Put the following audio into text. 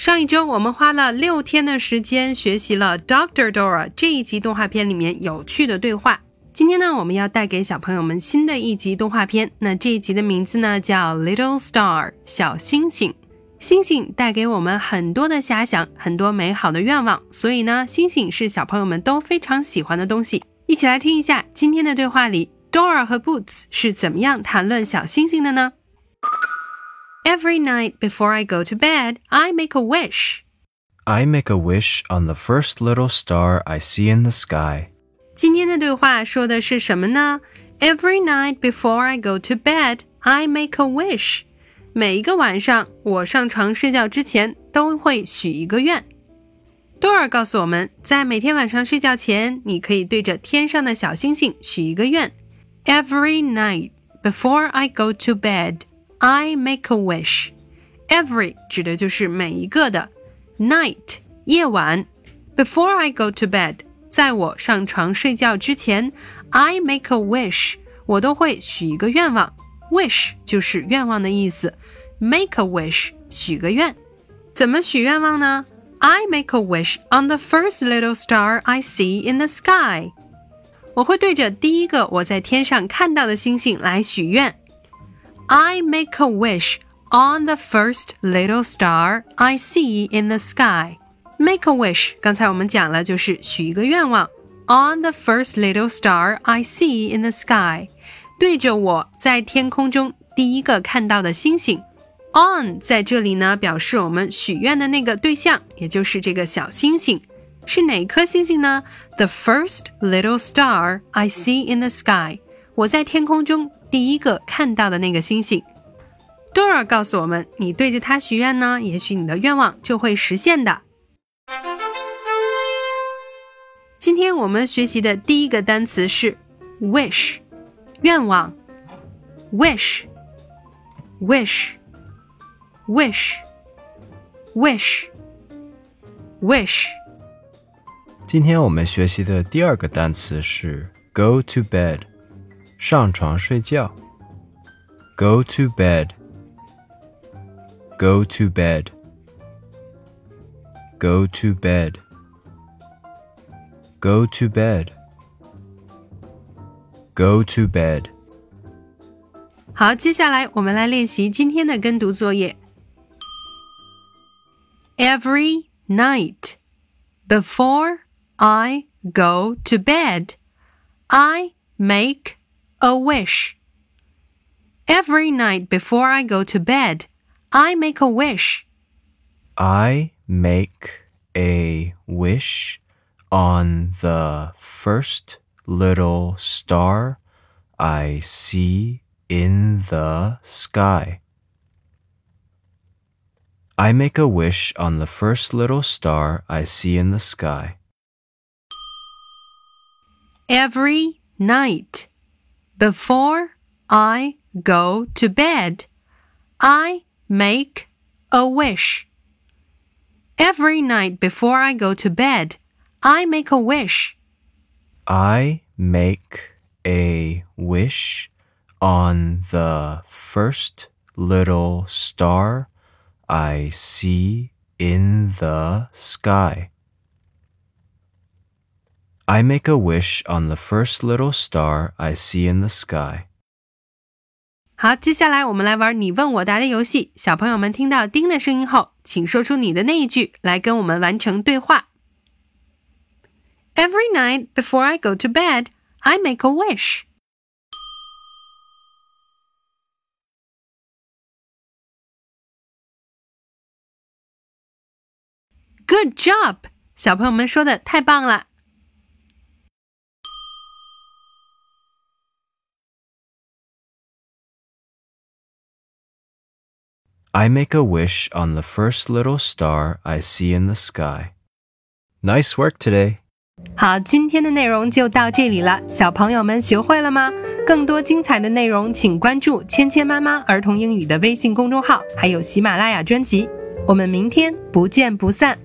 上一周我们花了六天的时间学习了《Doctor Dora》这一集动画片里面有趣的对话。今天呢，我们要带给小朋友们新的一集动画片。那这一集的名字呢叫《Little Star》小星星。星星带给我们很多的遐想，很多美好的愿望。所以呢，星星是小朋友们都非常喜欢的东西。一起来听一下今天的对话里，Dora 和 Boots 是怎么样谈论小星星的呢 Every night before I go to bed, I make a wish. I make a wish on the first little star I see in the sky. 今天的对话说的是什么呢？Every night before I go to bed, I make a wish. 每一个晚上，我上床睡觉之前都会许一个愿。Dora 告诉我们，在每天晚上睡觉前，你可以对着天上的小星星许一个愿。Every night before I go to bed, I make a wish. Every 指的就是每一个的，night 夜晚，before I go to bed 在我上床睡觉之前，I make a wish 我都会许一个愿望，wish 就是愿望的意思，make a wish 许个愿，怎么许愿望呢？I make a wish on the first little star I see in the sky. 我会对着第一个我在天上看到的星星来许愿。 I make a wish on the first little star I see in the sky. Make a wish，刚才我们讲了，就是许一个愿望。On the first little star I see in the sky，对着我在天空中第一个看到的星星。On 在这里呢，表示我们许愿的那个对象，也就是这个小星星。是哪颗星星呢？The first little star I see in the sky，我在天空中 第一个看到的那个星星，Dora 告诉我们，你对着它许愿呢，也许你的愿望就会实现的。今天我们学习的第一个单词是 wish，愿望，wish，wish，wish，wish，wish。今天我们学习的第二个单词是 go to bed。上床睡觉。Go to bed. Go to bed. Go to bed. Go to bed. Go to bed. 好，接下来我们来练习今天的跟读作业。Every night before I go to bed, I make a wish. Every night before I go to bed, I make a wish. I make a wish on the first little star I see in the sky. I make a wish on the first little star I see in the sky. Every night before I go to bed, I make a wish. Every night before I go to bed, I make a wish. I make a wish on the first little star I see in the sky. I make a wish on the first little star I see in the sky. 好，接下来我们来玩你问我答的游戏。小朋友们听到丁的声音后，请说出你的那一句，来跟我们完成对话。Every night before I go to bed, I make a wish. Good job！小朋友们说的太棒了。 I make a wish on the first little star I see in the sky. Nice work today. 好，今天的内容就到这里了，小朋友们学会了吗？更多精彩的内容，请关注“芊芊妈妈儿童英语”的微信公众号，还有喜马拉雅专辑。我们明天不见不散。